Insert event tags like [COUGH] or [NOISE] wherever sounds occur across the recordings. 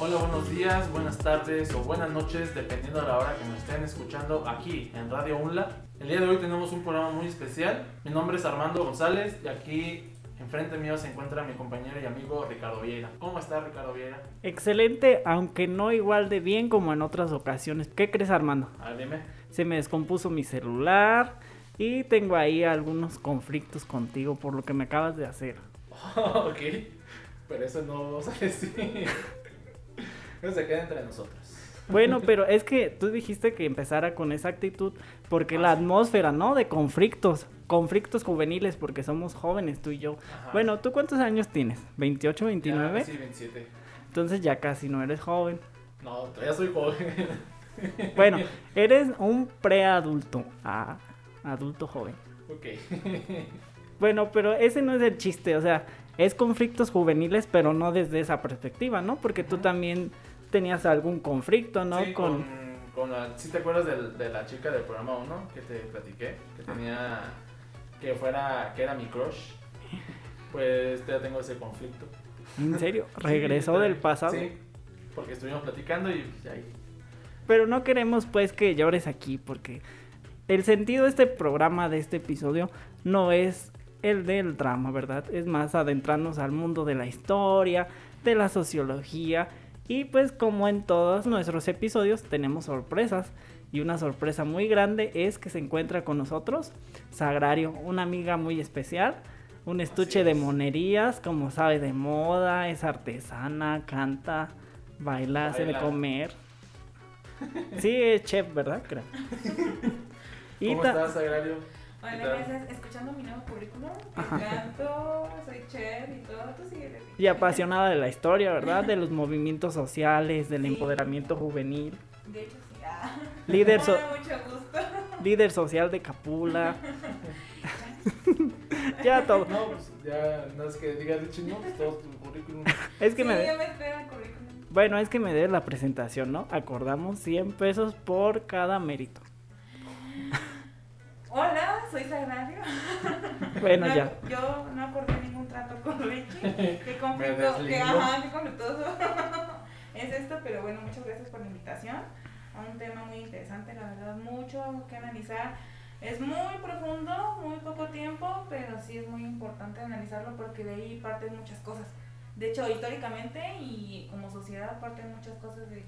Hola, buenos días, buenas tardes o buenas noches, dependiendo de la hora que nos estén escuchando aquí en Radio UNLA. El día de hoy tenemos un programa muy especial. Mi nombre es Armando González y aquí enfrente mío se encuentra mi compañero y amigo Ricardo Vieira. ¿Cómo está Ricardo Vieira? Excelente, aunque no igual de bien como en otras ocasiones. ¿Qué crees Armando? A ver, dime. Se me descompuso mi celular y tengo ahí algunos conflictos contigo por lo que me acabas de hacer. [LAUGHS] ok, pero eso no vamos a decir. Eso se queda entre nosotros. Bueno, pero es que tú dijiste que empezara con esa actitud porque la atmósfera, ¿no? De conflictos, conflictos juveniles porque somos jóvenes tú y yo. Ajá. Bueno, ¿tú cuántos años tienes? ¿28, 29? Ya, sí, 27. Entonces ya casi no eres joven. No, todavía soy joven. [LAUGHS] Bueno, eres un preadulto, ah, adulto joven. ok. Bueno, pero ese no es el chiste, o sea, es conflictos juveniles, pero no desde esa perspectiva, ¿no? Porque tú también tenías algún conflicto, ¿no? Sí, con... con, la, ¿sí te acuerdas de la chica del programa 1 que te platiqué? Que tenía, que fuera, que era mi crush. Pues ya tengo ese conflicto. ¿En serio? [LAUGHS] ¿Regresó del pasado? Sí, porque estuvimos platicando y pues, ahí. Pero no queremos pues que llores aquí, porque el sentido de este programa, de este episodio, no es el del drama, ¿verdad? Es más adentrarnos al mundo de la historia, de la sociología, y pues como en todos nuestros episodios tenemos sorpresas. Y una sorpresa muy grande es que se encuentra con nosotros Sagrario, una amiga muy especial, un estuche de monerías, como sabe de moda, es artesana, canta, baila, hace de Baila. comer. [LAUGHS] Sí, es chef, ¿verdad? Creo. ¿Cómo estás, Agrario? ¿Qué Hola, gracias. Escuchando mi nuevo currículum, canto, soy chef y todo. Tú sigue de Y apasionada de la historia, ¿verdad? De los movimientos sociales, del Sí. empoderamiento juvenil. De hecho, sí. Ah. Líder, so- [LAUGHS] mucho gusto. líder social de Capula. [LAUGHS] [LAUGHS] ya todo. No, pues ya, no es que digas de chino, pues todo tu currículum. Es que sí, me... yo me espero el currículum. Bueno, es que me debes la presentación, ¿no? Acordamos 100 pesos por cada mérito. Soy Sagrario. [LAUGHS] Bueno, No, ya. Yo no acordé ningún trato con Richie. [LAUGHS] Qué conflicto, que, deslindo. ajá, qué conflictuoso [LAUGHS] es esto, pero bueno, muchas gracias por la invitación a un tema muy interesante, la verdad, mucho que analizar. Es muy profundo, muy poco tiempo, pero sí es muy importante analizarlo porque de ahí parten muchas cosas. De hecho, históricamente y como sociedad parten muchas cosas de,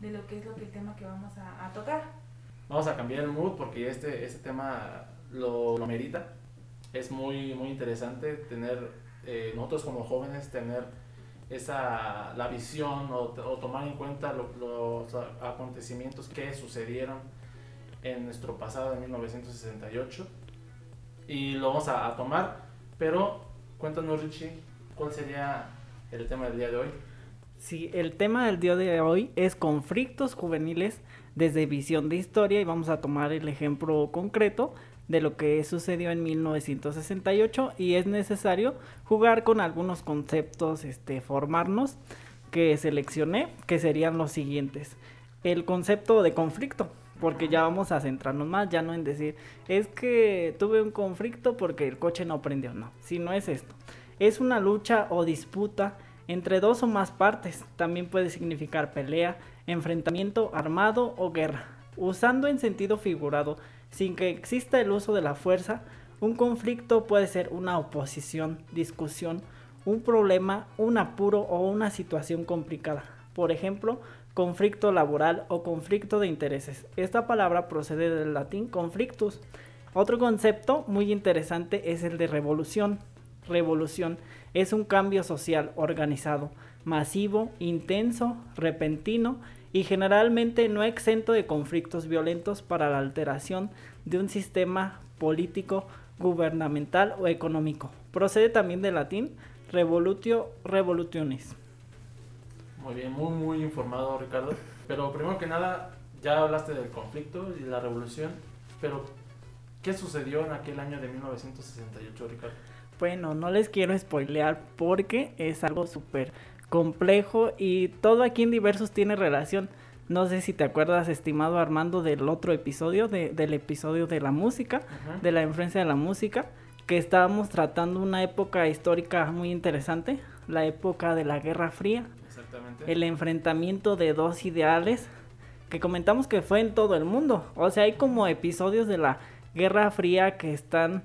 de lo que es lo que el tema que vamos a, a tocar. Vamos a cambiar el mood porque este, este tema lo, lo merita. Es muy, muy interesante tener, eh, nosotros como jóvenes, tener esa, la visión o, o tomar en cuenta lo- los acontecimientos que sucedieron en nuestro pasado en 1968. Y lo vamos a, a tomar, pero cuéntanos Richie, ¿cuál sería el tema del día de hoy? Sí, el tema del día de hoy es conflictos juveniles desde visión de historia y vamos a tomar el ejemplo concreto de lo que sucedió en 1968 y es necesario jugar con algunos conceptos, este, formarnos que seleccioné, que serían los siguientes. El concepto de conflicto, porque ya vamos a centrarnos más, ya no en decir, es que tuve un conflicto porque el coche no prendió, no, si no es esto. Es una lucha o disputa entre dos o más partes. También puede significar pelea, enfrentamiento armado o guerra. Usando en sentido figurado, sin que exista el uso de la fuerza, un conflicto puede ser una oposición, discusión, un problema, un apuro o una situación complicada. Por ejemplo, conflicto laboral o conflicto de intereses. Esta palabra procede del latín conflictus. Otro concepto muy interesante es el de revolución. Revolución es un cambio social organizado, masivo, intenso, repentino y generalmente no exento de conflictos violentos para la alteración de un sistema político, gubernamental o económico. Procede también del latín revolutio revolutionis. Muy bien, muy, muy informado, Ricardo. Pero primero que nada, ya hablaste del conflicto y la revolución, pero ¿qué sucedió en aquel año de 1968, Ricardo? Bueno, no les quiero spoilear porque es algo súper complejo y todo aquí en Diversos tiene relación. No sé si te acuerdas, estimado Armando, del otro episodio, de- del episodio de la música, de la influencia de la música, que estábamos tratando una época histórica muy interesante. la época de la Guerra Fría, Exactamente. el enfrentamiento de dos ideales que comentamos que fue en todo el mundo. O sea, hay como episodios de la Guerra Fría que están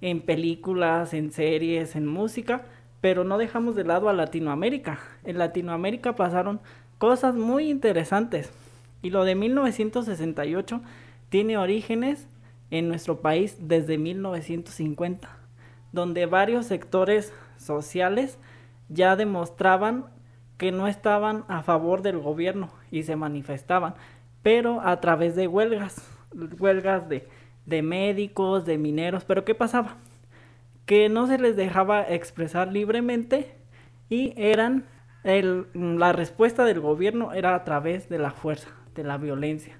en películas, en series, en música, pero no dejamos de lado a Latinoamérica. En Latinoamérica pasaron cosas muy interesantes. Y lo de 1968 tiene orígenes en nuestro país desde 1950, donde varios sectores sociales ya demostraban que no estaban a favor del gobierno y se manifestaban, pero a través de huelgas, huelgas de, de médicos, de mineros, pero ¿qué pasaba? Que no se les dejaba expresar libremente y eran el, la respuesta del gobierno era a través de la fuerza, de la violencia.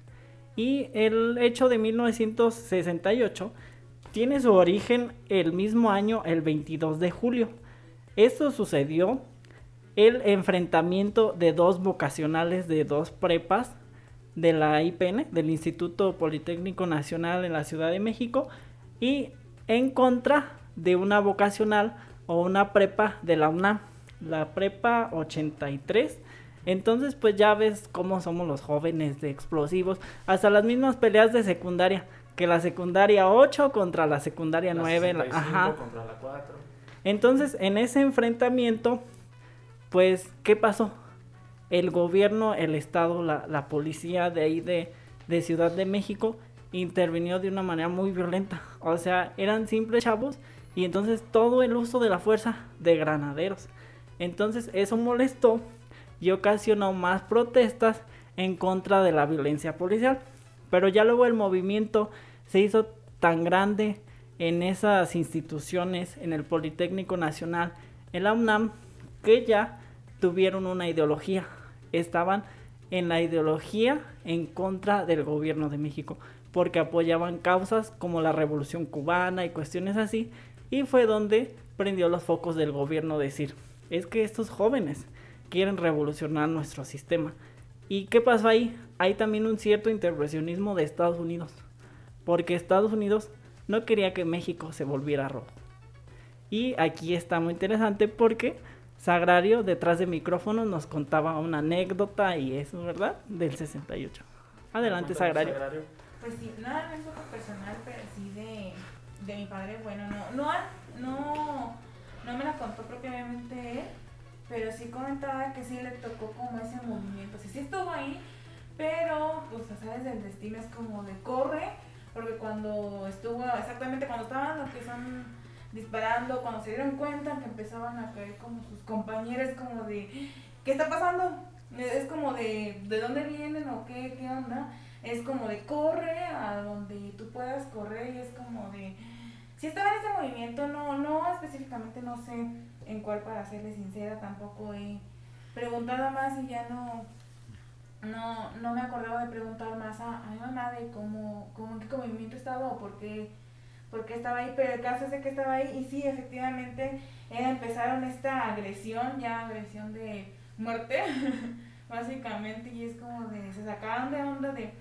Y el hecho de 1968 tiene su origen el mismo año, el 22 de julio. Esto sucedió el enfrentamiento de dos vocacionales de dos prepas de la IPN, del Instituto Politécnico Nacional en la Ciudad de México, y en contra de una vocacional o una prepa de la UNAM, la prepa 83. Entonces, pues ya ves cómo somos los jóvenes de explosivos, hasta las mismas peleas de secundaria, que la secundaria 8 contra la secundaria La 9, la- 65 ajá. contra la 4. Entonces, en ese enfrentamiento, pues, ¿qué pasó? El gobierno, el Estado, la, la policía de ahí de, de Ciudad de México intervinió de una manera muy violenta. O sea, eran simples chavos y entonces todo el uso de la fuerza de granaderos. Entonces eso molestó y ocasionó más protestas en contra de la violencia policial. Pero ya luego el movimiento se hizo tan grande en esas instituciones, en el Politécnico Nacional, en la UNAM, que ya tuvieron una ideología. Estaban en la ideología en contra del gobierno de México, porque apoyaban causas como la revolución cubana y cuestiones así, y fue donde prendió los focos del gobierno decir, es que estos jóvenes quieren revolucionar nuestro sistema. ¿Y qué pasó ahí? Hay también un cierto intervencionismo de Estados Unidos, porque Estados Unidos no quería que México se volviera rojo. Y aquí está muy interesante porque Sagrario detrás de micrófono nos contaba una anécdota y eso, ¿verdad? Del 68. Adelante, Cuéntanos, Sagrario. Pues sí, nada es poco personal, pero sí de, mi padre, bueno, no, no, no, no me la contó propiamente él, pero sí comentaba que sí le tocó como ese movimiento, sí, sí estuvo ahí, pero pues sabes del destino es como de corre, porque cuando estuvo, exactamente cuando estaban los que son disparando, cuando se dieron cuenta que empezaban a caer como sus compañeros, como de, ¿qué está pasando? Es como de, ¿de dónde vienen o qué, qué onda? es como de corre a donde tú puedas correr y es como de si estaba en ese movimiento no no específicamente no sé en cuál para serle sincera tampoco he preguntado más y ya no no no me acordaba de preguntar más a, a mi mamá de cómo, cómo en qué movimiento estaba o por qué estaba ahí pero el caso es de que estaba ahí y sí efectivamente empezaron esta agresión ya agresión de muerte [LAUGHS] básicamente y es como de se sacaron de onda de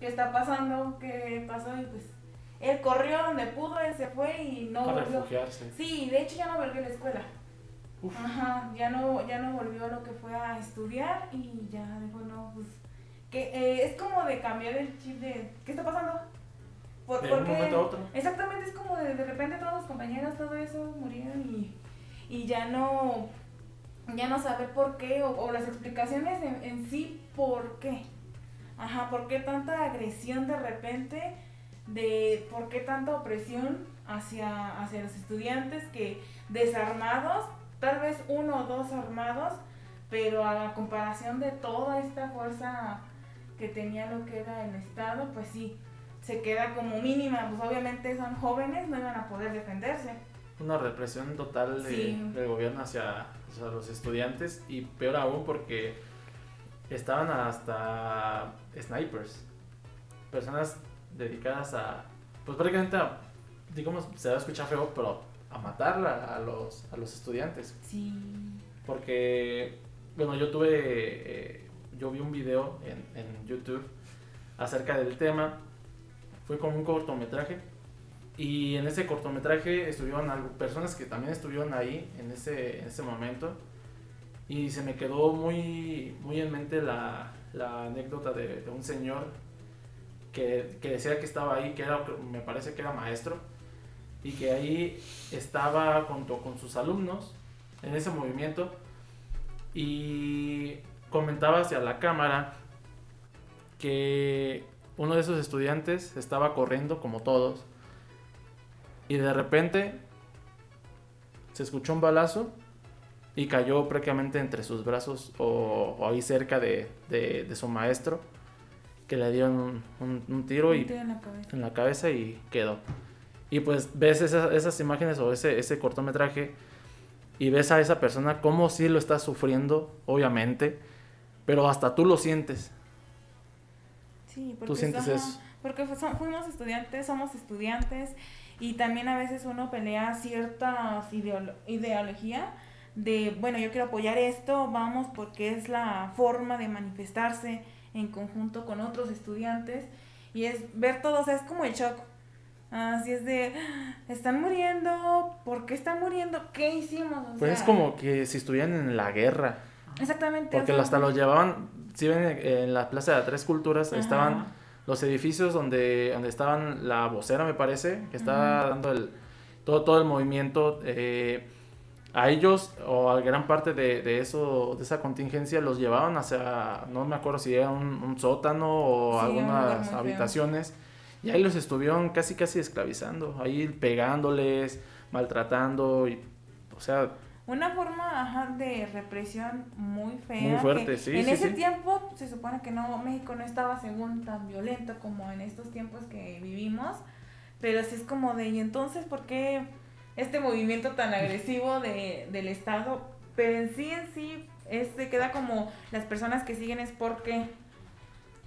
qué está pasando, qué pasó y pues él corrió donde pudo, él se fue y no Para volvió. refugiarse. Sí, de hecho ya no volvió a la escuela. Uf. Ajá, ya no, ya no volvió a lo que fue a estudiar y ya dijo, no, pues, que eh, es como de cambiar el chip de, ¿qué está pasando? Por- De un momento a otro. Exactamente, es como de, de repente todos los compañeros, todo eso murieron y, y ya no, ya no saber por qué o, o las explicaciones en, en sí por qué. Ajá, ¿por qué tanta agresión de repente? De por qué tanta opresión hacia, hacia los estudiantes que desarmados, tal vez uno o dos armados, pero a la comparación de toda esta fuerza que tenía lo que era el Estado, pues sí, se queda como mínima, pues obviamente son jóvenes, no iban a poder defenderse. Una represión total de- Sí. del gobierno hacia, hacia los estudiantes y peor aún porque estaban hasta snipers, personas dedicadas a, pues prácticamente a, digamos, se va a escuchar feo, pero a matar a, a los, a los estudiantes. Sí. Porque, bueno, yo tuve, eh, yo vi un video en, en YouTube acerca del tema, fue con un cortometraje y en ese cortometraje estuvieron algo, personas que también estuvieron ahí en ese, en ese momento Y se me quedó muy, muy en mente la, la anécdota de, de un señor que, decía que estaba ahí, que era, me parece que era maestro, y que ahí estaba junto con sus alumnos en ese movimiento y comentaba hacia la cámara que uno de esos estudiantes estaba corriendo como todos y de repente se escuchó un balazo y cayó prácticamente entre sus brazos o, ahí cerca de, de, su maestro que le dieron un, un, un tiro Un y tiro en la cabeza. en la cabeza y quedó. Y pues ves esas, esas imágenes o ese, ese cortometraje y ves a esa persona como si lo está sufriendo, obviamente, pero hasta tú lo sientes. Sí, porque Tú sientes ajá, eso. Porque fuimos estudiantes, somos estudiantes y también a veces uno pelea ciertas ideolo- ideología de, bueno, yo quiero apoyar esto, vamos, porque es la forma de manifestarse en conjunto con otros estudiantes y es ver todo, o sea, es como el shock. Así es de, están muriendo, ¿por qué están muriendo? ¿Qué hicimos? O Pues es como que si estuvieran en la guerra, Exactamente. porque hasta los llevaban, si ven en la Plaza de las Tres Culturas, ajá. estaban los edificios donde, donde estaban la vocera, me parece, que estaba dando el, todo, todo el movimiento. eh, a ellos o a gran parte de, de eso, de esa contingencia, los llevaban hacia, no me acuerdo si era un, un sótano o Sí, algunas feo. habitaciones. Y ahí los estuvieron casi, casi esclavizando, ahí pegándoles, maltratando, y, o sea, Una forma ajá, de represión muy fea. Muy fuerte, que sí, En sí, ese sí. tiempo se supone que no, México no estaba según tan violento como en estos tiempos que vivimos. Pero sí es como de, ¿y entonces por qué este movimiento tan agresivo de, del Estado? Pero en sí, en sí, es, se queda como las personas que siguen es porque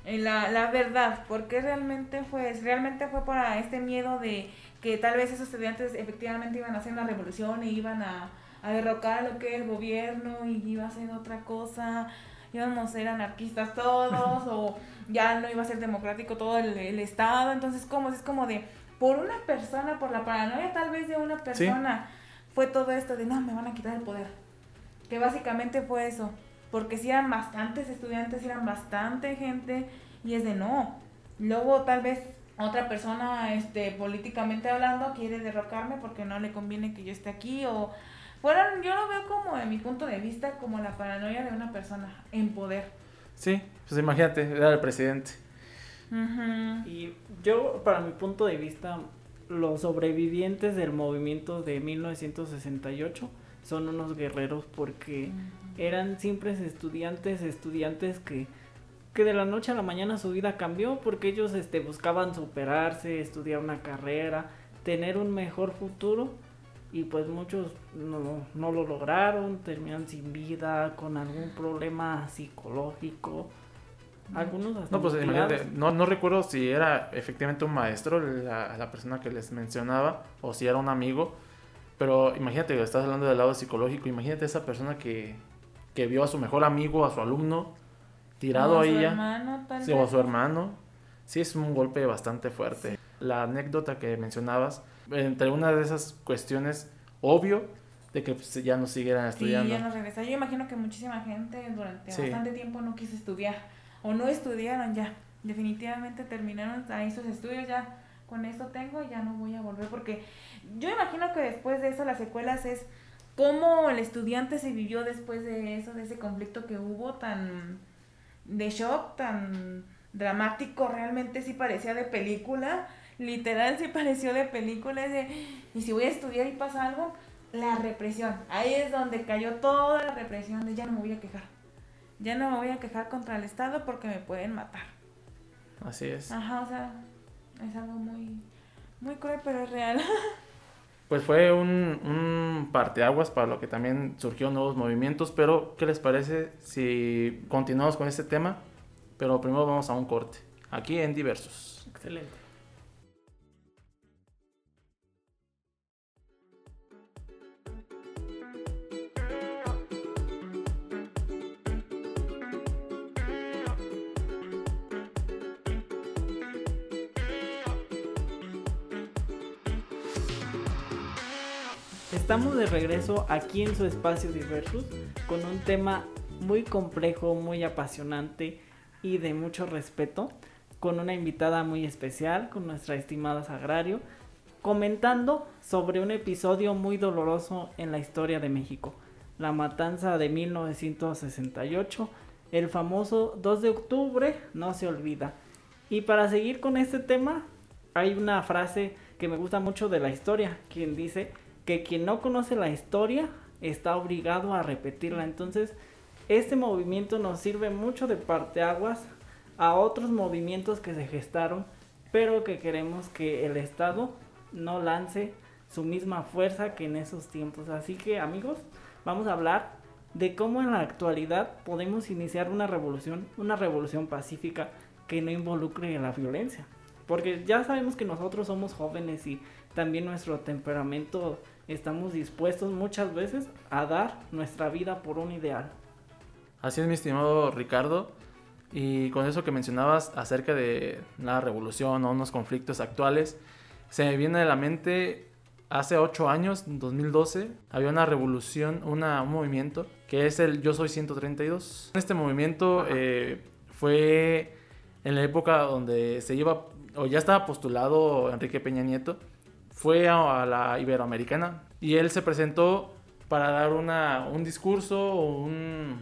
eh, la, la verdad, porque realmente fue, realmente fue para este miedo de que tal vez esos estudiantes efectivamente iban a hacer una revolución y iban a, a derrocar lo que es el gobierno y iba a ser otra cosa, íbamos a ser anarquistas todos [LAUGHS] o ya no iba a ser democrático todo el, el estado, entonces como es como de por una persona, por la paranoia tal vez de una persona, fue todo esto de no, me van a quitar el poder, que básicamente fue eso, porque si eran bastantes estudiantes, sí eran bastante gente y es de no, luego tal vez otra persona este políticamente hablando quiere derrocarme porque no le conviene que yo esté aquí o fueron yo lo veo como de mi punto de vista como la paranoia de una persona en poder. Sí, pues imagínate, era el presidente. Y yo, para mi punto de vista, los sobrevivientes del movimiento de 1968 son unos guerreros porque eran simples estudiantes, estudiantes que, que de la noche a la mañana su vida cambió porque ellos este, buscaban superarse, estudiar una carrera, tener un mejor futuro y pues muchos no, no lo lograron, terminan sin vida, con algún problema psicológico. Algunos hasta No, pues imagínate, no, no recuerdo si era efectivamente un maestro la, la persona que les mencionaba o si era un amigo, pero imagínate, estás hablando del lado psicológico, imagínate esa persona que, que vio a su mejor amigo, a su alumno, tirado ahí ya, sí, o a su hermano, sí es un golpe bastante fuerte. La anécdota que mencionabas, entre una de esas cuestiones, obvio, de que pues, ya no siguieran Sí, estudiando. ya no regresa. Yo imagino que muchísima gente durante Sí. bastante tiempo no quiso estudiar o no estudiaron ya. Definitivamente terminaron ahí sus estudios ya. Con esto tengo y ya no voy a volver porque yo imagino que después de eso las secuelas es cómo el estudiante se vivió después de eso, de ese conflicto que hubo tan de shock, tan dramático, realmente sí parecía de película, literal sí pareció de película, y si voy a estudiar y pasa algo, la represión, ahí es donde cayó toda la represión de ya no me voy a quejar, ya no me voy a quejar contra el Estado porque me pueden matar. Así es. Ajá, o sea, es algo muy, muy cruel, pero es real. [LAUGHS] Pues fue un, un parteaguas para lo que también surgió nuevos movimientos, pero ¿qué les parece si continuamos con este tema? Pero primero vamos a un corte, aquí en Diversos. Excelente. Estamos de regreso aquí en su espacio Diversus con un tema muy complejo, muy apasionante y de mucho respeto, con una invitada muy especial, con nuestra estimada Sagrario, comentando sobre un episodio muy doloroso en la historia de México, la matanza de 1968, el famoso 2 de octubre no se olvida. Y para seguir con este tema, hay una frase que me gusta mucho de la historia, quien dice que quien no conoce la historia está obligado a repetirla. Entonces, este movimiento nos sirve mucho de parteaguas a otros movimientos que se gestaron, pero que queremos que el Estado no lance su misma fuerza que en esos tiempos. Así que, amigos, vamos a hablar de cómo en la actualidad podemos iniciar una revolución, una revolución pacífica que no involucre la violencia. Porque ya sabemos que nosotros somos jóvenes y también nuestro temperamento estamos dispuestos muchas veces a dar nuestra vida por un ideal. Así es, mi estimado Ricardo. Y con eso que mencionabas acerca de la revolución o unos conflictos actuales, se me viene a la mente hace ocho años, en 2012, había una revolución, una, un movimiento que es el Yo Soy 132. Este movimiento eh, fue en la época donde se iba, o ya estaba postulado Enrique Peña Nieto, fue a, la Iberoamericana y él se presentó para dar una, un discurso o un,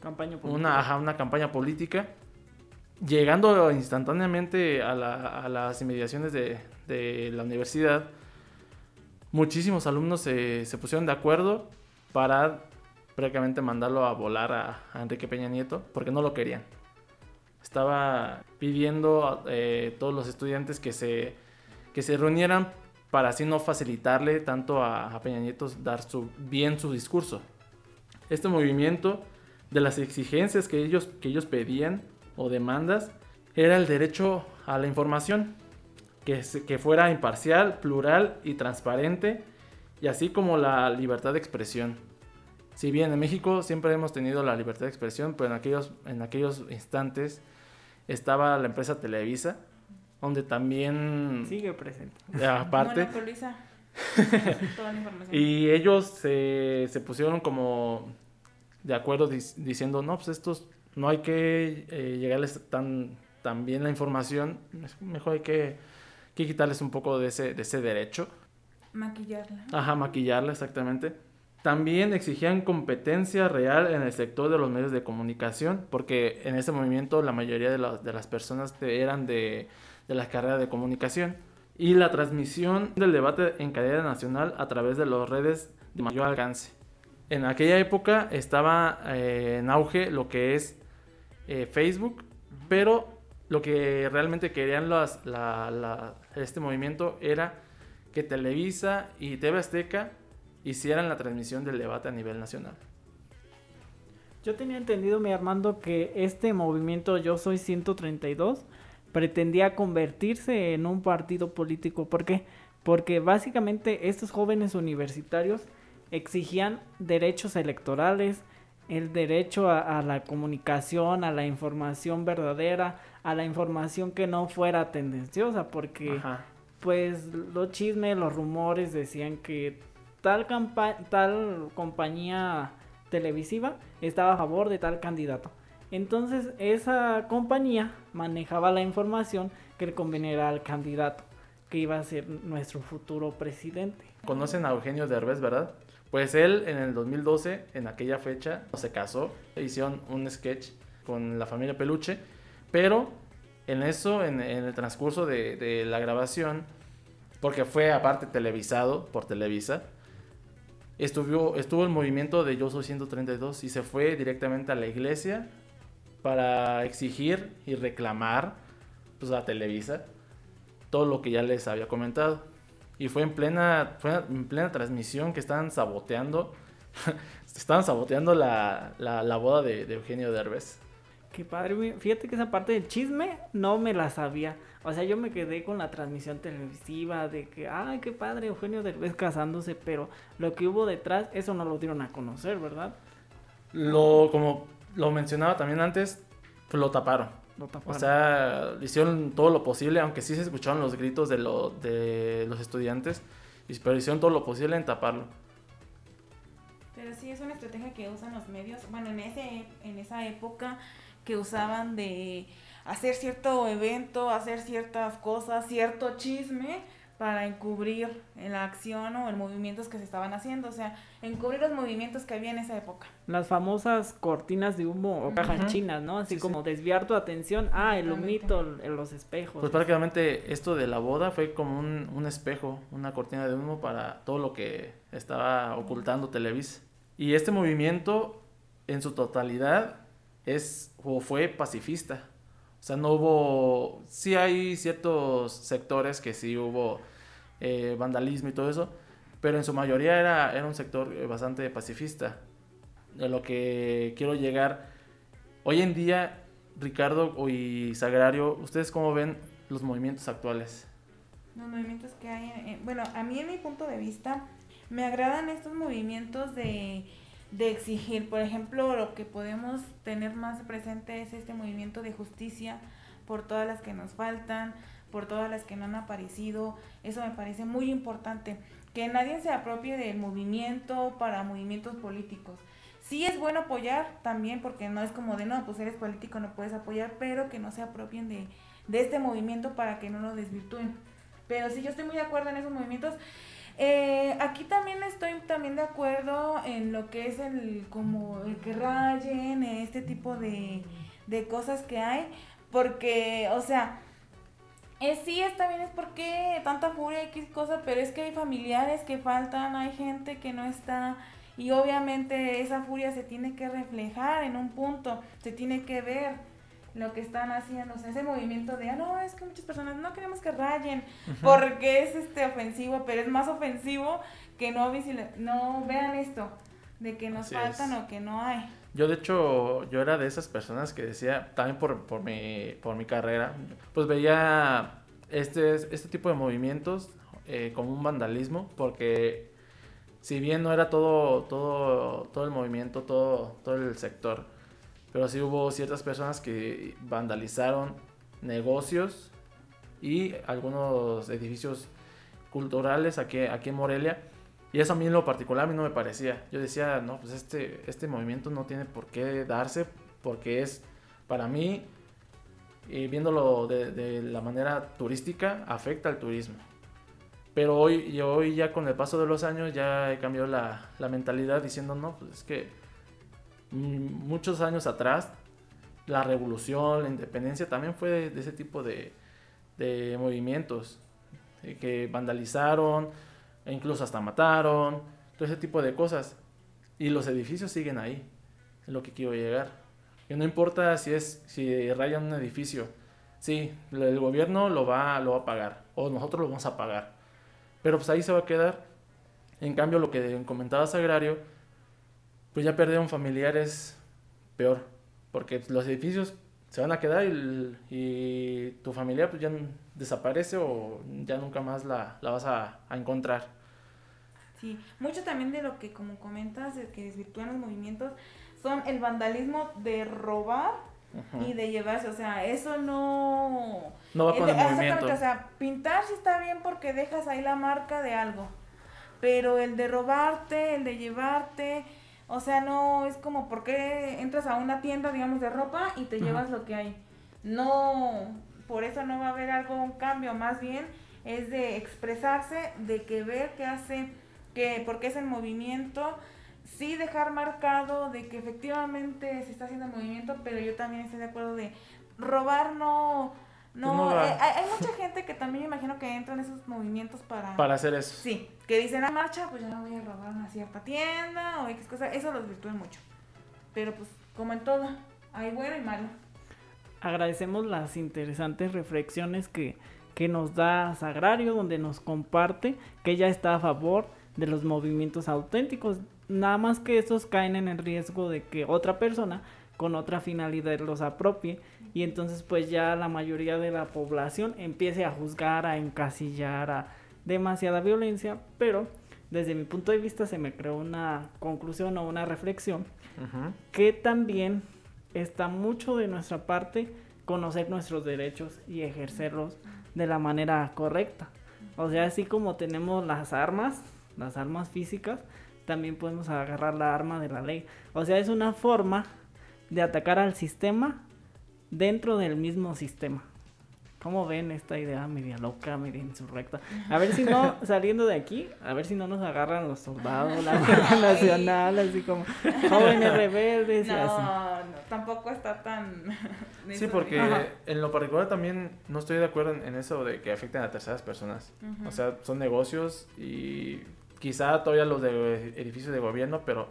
campaña. Una, una campaña política, llegando instantáneamente a, la, a las inmediaciones de, de, la universidad. Muchísimos alumnos se, se, pusieron de acuerdo para prácticamente mandarlo a volar a, a Enrique Peña Nieto porque no lo querían estaba pidiendo a eh, todos los estudiantes que se, que se reunieran para así no facilitarle tanto a, Peña Nieto dar bien su discurso. Este movimiento de las exigencias que ellos, que ellos pedían o demandas era el derecho a la información, que, que fuera imparcial, plural y transparente, y así como la libertad de expresión. Si bien en México siempre hemos tenido la libertad de expresión, pero en aquellos, en aquellos instantes estaba la empresa Televisa, donde también... Sigue presente. Aparte... [LAUGHS] y ellos se, se, pusieron como de acuerdo diciendo, no, pues estos no hay que eh, llegarles tan, tan bien la información, mejor hay que, que quitarles un poco de ese, de ese derecho. Maquillarla. Ajá, maquillarla, exactamente. También exigían competencia real en el sector de los medios de comunicación, porque en ese movimiento la mayoría de, de las personas eran de, de la carrera de comunicación. Y la transmisión del debate en cadena nacional a través de las redes de mayor alcance. En aquella época estaba eh, en auge lo que es eh, Facebook, pero lo que realmente querían las, la, la, este movimiento era que Televisa y TV Azteca hicieran la transmisión del debate a nivel nacional. Yo tenía entendido, mi Armando, que este movimiento Yo Soy 132 pretendía convertirse en un partido político. ¿Por qué? Porque básicamente estos jóvenes universitarios exigían derechos electorales, el derecho a, a, la comunicación, a la información verdadera, a la información que no fuera tendenciosa, porque Ajá. pues los chismes, los rumores decían que tal, tal compañía televisiva estaba a favor de tal candidato. Entonces esa compañía manejaba la información que le conveniera al candidato que iba a ser nuestro futuro presidente. Conocen a Eugenio Derbez, ¿verdad? Pues él en el 2012, en aquella fecha, se casó, hicieron un sketch con la familia Peluche, pero en eso, en, el transcurso de, de la grabación, porque fue aparte televisado por Televisa, estuvo, estuvo el movimiento de Yo Soy 132 y se fue directamente a la iglesia para exigir y reclamar pues, a Televisa todo lo que ya les había comentado. Y fue en plena, fue en plena transmisión que estaban saboteando, [LAUGHS] estaban saboteando la, la, la boda de, de, Eugenio Derbez. Qué padre, fíjate que esa parte del chisme no me la sabía. O sea, yo me quedé con la transmisión televisiva de que, ay, qué padre, Eugenio Derbez casándose, pero lo que hubo detrás, eso no lo dieron a conocer, ¿verdad? Lo, como lo mencionaba también antes, pues lo taparon. Lo taparon. O sea, hicieron todo lo posible, aunque sí se escucharon los gritos de, lo, de los estudiantes, pero hicieron todo lo posible en taparlo. Pero sí es una estrategia que usan los medios, bueno, en, ese, en esa época que usaban de hacer cierto evento, hacer ciertas cosas, cierto chisme para encubrir la acción o el movimientos que se estaban haciendo, o sea, encubrir los movimientos que había en esa época. Las famosas cortinas de humo o cajas chinas, ¿no? Así como desviar tu atención, ah, el humito, en los espejos. Pues prácticamente esto de la boda fue como un, un espejo, una cortina de humo para todo lo que estaba ocultando Televisa. Y este movimiento en su totalidad es o fue pacifista. O sea, no hubo, sí hay ciertos sectores que sí hubo eh, vandalismo y todo eso, pero en su mayoría era, era un sector eh, bastante pacifista. De lo que quiero llegar, hoy en día, Ricardo y Sagrario, ¿ustedes cómo ven los movimientos actuales? Los movimientos que hay, bueno, a mí en mi punto de vista, me agradan estos movimientos de de exigir. Por ejemplo, lo que podemos tener más presente es este movimiento de justicia por todas las que nos faltan, por todas las que no han aparecido. Eso me parece muy importante. Que nadie se apropie del movimiento para movimientos políticos. Sí es bueno apoyar también, porque no es como de, no, pues eres político, no puedes apoyar, pero que no se apropien de, de este movimiento para que no lo desvirtúen. Pero sí, yo estoy muy de acuerdo en esos movimientos. Eh, aquí también estoy también de acuerdo en lo que es el como el que rayen, este tipo de, de cosas que hay, porque, o sea, eh, sí está bien, es porque tanta furia, X cosa, pero es que hay familiares que faltan, hay gente que no está, y obviamente esa furia se tiene que reflejar en un punto, se tiene que ver lo que están haciendo, o sea, ese movimiento de, ah, no, es que muchas personas no queremos que rayen, porque es este ofensivo, pero es más ofensivo que no, no vean esto, de que nos faltan o que no hay. Yo, de hecho, yo era de esas personas que decía, también por, por, mi, por mi carrera, pues veía este, este tipo de movimientos eh, como un vandalismo, porque si bien no era todo, todo, todo el movimiento, todo, todo el sector, pero sí hubo ciertas personas que vandalizaron negocios y algunos edificios culturales aquí, aquí en Morelia. Y eso a mí en lo particular a mí no me parecía. Yo decía, no, pues este, este movimiento no tiene por qué darse porque es, para mí, y viéndolo de, la manera turística, afecta al turismo. Pero hoy, hoy ya con el paso de los años ya he cambiado la, la mentalidad diciendo, no, pues es que muchos años atrás, la revolución, la independencia también fue de, ese tipo de, de movimientos eh, que vandalizaron, e incluso hasta mataron, todo ese tipo de cosas. Y los edificios siguen ahí, es lo que quiero llegar. Y no importa si es si rayan un edificio, sí, el gobierno lo va, lo va a pagar, o nosotros lo vamos a pagar. Pero pues ahí se va a quedar. En cambio, lo que comentabas, Agrario, pues ya perdieron familiares peor, porque los edificios se van a quedar y, tu familia pues ya desaparece o ya nunca más la, vas a, encontrar. Sí, mucho también de lo que como comentas, de que desvirtúan los movimientos, son el vandalismo de robar y de llevarse, o sea, eso no... No va con el, movimiento. O sea, pintar sí está bien porque dejas ahí la marca de algo, pero el de robarte, el de llevarte o sea, no es como porque entras a una tienda, digamos, de ropa y te llevas lo que hay. No, por eso no va a haber algo, un cambio, más bien es de expresarse, de que ver qué hace, que porque es el movimiento, sí dejar marcado de que efectivamente se está haciendo el movimiento, pero yo también estoy de acuerdo de robar no no, eh, hay, mucha gente que también me imagino que entra en esos movimientos para... Para hacer eso. Sí, que dicen, a ah, marcha, pues ya no voy a robar una cierta tienda o X cosa. Eso los virtúen mucho. Pero pues, como en todo, hay bueno y malo. Agradecemos las interesantes reflexiones que, que nos da Sagrario, donde nos comparte que ella está a favor de los movimientos auténticos. Nada más que estos caen en el riesgo de que otra persona con otra finalidad los apropie y entonces pues ya la mayoría de la población empiece a juzgar, a encasillar, a demasiada violencia, pero desde mi punto de vista se me creó una conclusión o una reflexión que también está mucho de nuestra parte conocer nuestros derechos y ejercerlos de la manera correcta. O sea, así como tenemos las armas, las armas físicas, también podemos agarrar la arma de la ley. O sea, es una forma de atacar al sistema dentro del mismo sistema. ¿Cómo ven esta idea media loca, media insurrecta? A ver si no, [LAUGHS] saliendo de aquí, a ver si no nos agarran los soldados, la Guardia Nacional, así como jóvenes [LAUGHS] rebeldes y No, así. no, tampoco está tan... Sí, [LAUGHS] porque Ajá. en lo particular también no estoy de acuerdo en, eso de que afecten a terceras personas. Ujú. O sea, son negocios y quizá todavía los de edificios de gobierno, pero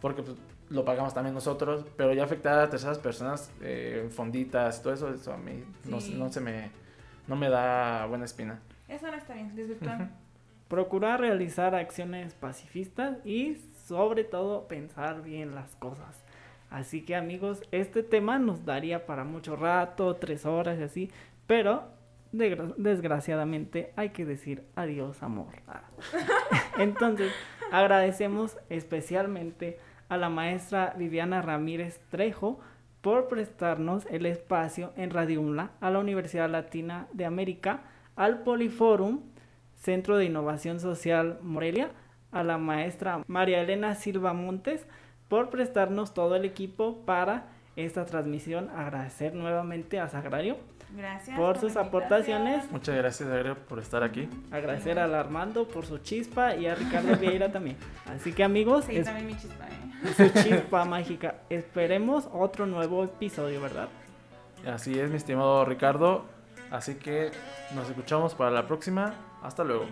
porque pues, lo pagamos también nosotros, pero ya afectar a terceras personas, eh, fonditas, todo eso, eso a mí no, Sí. no se me, no me da buena espina. Eso no está bien, desvirtuando. Ujú. Procurar realizar acciones pacifistas y sobre todo pensar bien las cosas. Así que amigos, este tema nos daría para mucho rato, tres horas y así, pero desgraciadamente hay que decir adiós amor. Ah. [LAUGHS] Entonces, agradecemos especialmente a la maestra Viviana Ramírez Trejo por prestarnos el espacio en Radio UNLA, a la Universidad Latina de América, al Poliforum, Centro de Innovación Social Morelia, a la maestra María Elena Silva Montes por prestarnos todo el equipo para esta transmisión. Agradecer nuevamente a Sagrario, Gracias. Por sus aportaciones. Muchas gracias, Adrián, por estar aquí. agradecer al Armando por su chispa y a Ricardo Vieira también. Así que amigos, Sí, es- también mi chispa, ¿eh? su [LAUGHS] chispa mágica. Esperemos otro nuevo episodio, ¿verdad? Así es, mi estimado Ricardo. Así que nos escuchamos para la próxima. Hasta luego.